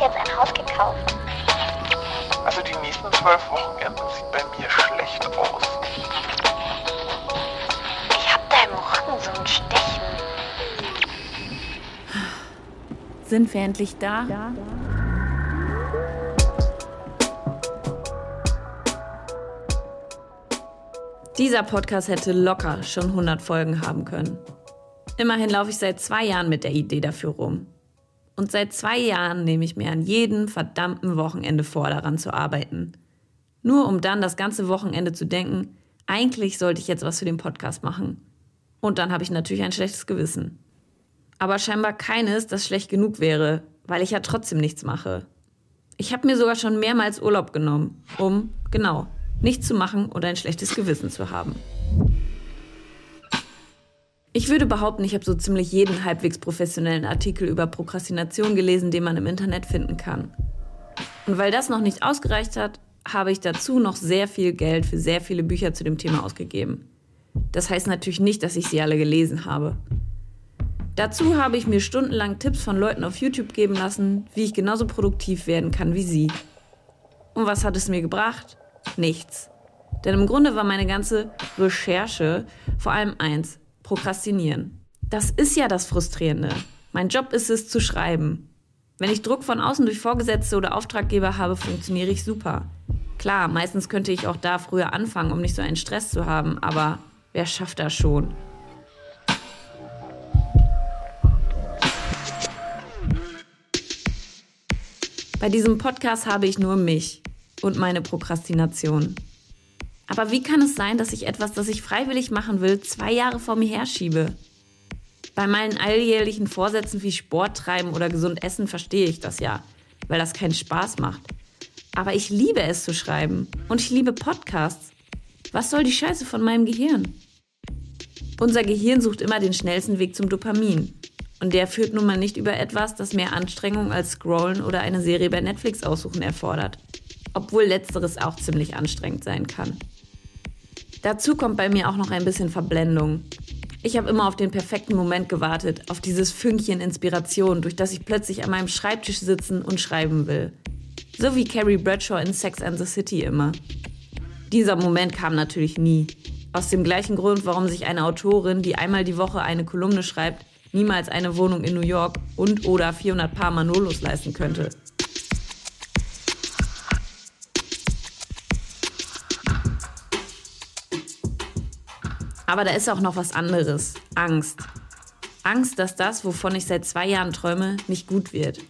jetzt ein Haus gekauft. Also die nächsten zwölf Wochenenden sieht bei mir schlecht aus. Ich hab da im Rücken so ein Stechen. Sind wir endlich da? Ja. Dieser Podcast hätte locker schon 100 Folgen haben können. Immerhin laufe ich seit zwei Jahren mit der Idee dafür rum. Und seit zwei Jahren nehme ich mir an jedem verdammten Wochenende vor, daran zu arbeiten. Nur um dann das ganze Wochenende zu denken, eigentlich sollte ich jetzt was für den Podcast machen. Und dann habe ich natürlich ein schlechtes Gewissen. Aber scheinbar keines, das schlecht genug wäre, weil ich ja trotzdem nichts mache. Ich habe mir sogar schon mehrmals Urlaub genommen, um, genau, nichts zu machen und ein schlechtes Gewissen zu haben. Ich würde behaupten, ich habe so ziemlich jeden halbwegs professionellen Artikel über Prokrastination gelesen, den man im Internet finden kann. Und weil das noch nicht ausgereicht hat, habe ich dazu noch sehr viel Geld für sehr viele Bücher zu dem Thema ausgegeben. Das heißt natürlich nicht, dass ich sie alle gelesen habe. Dazu habe ich mir stundenlang Tipps von Leuten auf YouTube geben lassen, wie ich genauso produktiv werden kann wie sie. Und was hat es mir gebracht? Nichts. Denn im Grunde war meine ganze Recherche vor allem eins, Prokrastinieren. Das ist ja das Frustrierende. Mein Job ist es zu schreiben. Wenn ich Druck von außen durch Vorgesetzte oder Auftraggeber habe, funktioniere ich super. Klar, meistens könnte ich auch da früher anfangen, um nicht so einen Stress zu haben, aber wer schafft das schon? Bei diesem Podcast habe ich nur mich und meine Prokrastination. Aber wie kann es sein, dass ich etwas, das ich freiwillig machen will, zwei Jahre vor mir herschiebe? Bei meinen alljährlichen Vorsätzen wie Sport treiben oder gesund essen verstehe ich das ja, weil das keinen Spaß macht. Aber ich liebe es zu schreiben und ich liebe Podcasts. Was soll die Scheiße von meinem Gehirn? Unser Gehirn sucht immer den schnellsten Weg zum Dopamin. Und der führt nun mal nicht über etwas, das mehr Anstrengung als Scrollen oder eine Serie bei Netflix aussuchen erfordert obwohl letzteres auch ziemlich anstrengend sein kann. Dazu kommt bei mir auch noch ein bisschen Verblendung. Ich habe immer auf den perfekten Moment gewartet, auf dieses Fünkchen Inspiration, durch das ich plötzlich an meinem Schreibtisch sitzen und schreiben will. So wie Carrie Bradshaw in Sex and the City immer. Dieser Moment kam natürlich nie. Aus dem gleichen Grund, warum sich eine Autorin, die einmal die Woche eine Kolumne schreibt, niemals eine Wohnung in New York und oder 400 Paar Manolos leisten könnte. Aber da ist auch noch was anderes. Angst. Angst, dass das, wovon ich seit zwei Jahren träume, nicht gut wird.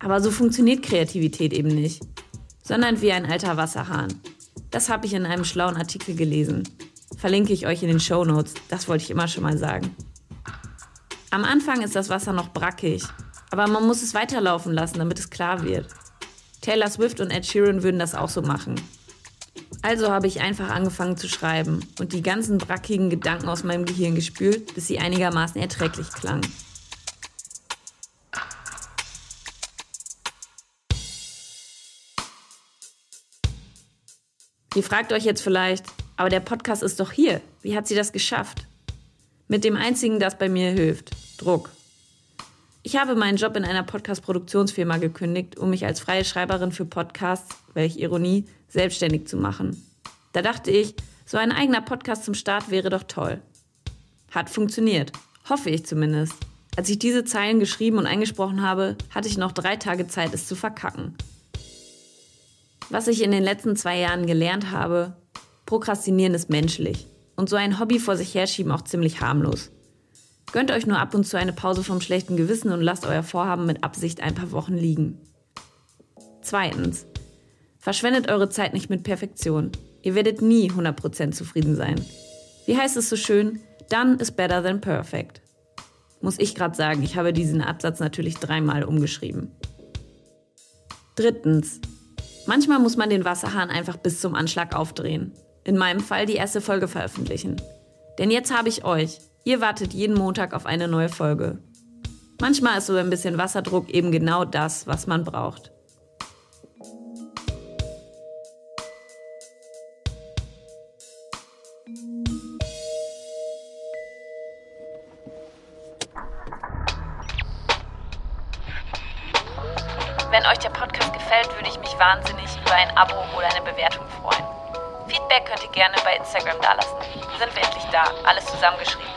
Aber so funktioniert Kreativität eben nicht. Sondern wie ein alter Wasserhahn. Das habe ich in einem schlauen Artikel gelesen. Verlinke ich euch in den Show Notes. Das wollte ich immer schon mal sagen. Am Anfang ist das Wasser noch brackig, aber man muss es weiterlaufen lassen, damit es klar wird. Taylor Swift und Ed Sheeran würden das auch so machen. Also habe ich einfach angefangen zu schreiben und die ganzen brackigen Gedanken aus meinem Gehirn gespült, bis sie einigermaßen erträglich klangen. Ihr fragt euch jetzt vielleicht, aber der Podcast ist doch hier. Wie hat sie das geschafft? Mit dem einzigen, das bei mir hilft, Druck. Ich habe meinen Job in einer Podcast-Produktionsfirma gekündigt, um mich als freie Schreiberin für Podcasts, welch Ironie, selbstständig zu machen. Da dachte ich, so ein eigener Podcast zum Start wäre doch toll. Hat funktioniert. Hoffe ich zumindest. Als ich diese Zeilen geschrieben und eingesprochen habe, hatte ich noch drei Tage Zeit, es zu verkacken. Was ich in den letzten zwei Jahren gelernt habe, Prokrastinieren ist menschlich und so ein Hobby vor sich herschieben auch ziemlich harmlos. Gönnt euch nur ab und zu eine Pause vom schlechten Gewissen und lasst euer Vorhaben mit Absicht ein paar Wochen liegen. Zweitens. Verschwendet eure Zeit nicht mit Perfektion. Ihr werdet nie 100% zufrieden sein. Wie heißt es so schön? Done is better than perfect. Muss ich gerade sagen, ich habe diesen Absatz natürlich dreimal umgeschrieben. Drittens. Manchmal muss man den Wasserhahn einfach bis zum Anschlag aufdrehen. In meinem Fall die erste Folge veröffentlichen. Denn jetzt habe ich euch. Ihr wartet jeden Montag auf eine neue Folge. Manchmal ist so ein bisschen Wasserdruck eben genau das, was man braucht. Wenn euch der Podcast gefällt, würde ich mich wahnsinnig über ein Abo oder eine Bewertung freuen. Feedback könnt ihr gerne bei Instagram dalassen. Sind wir endlich da, alles zusammengeschrieben.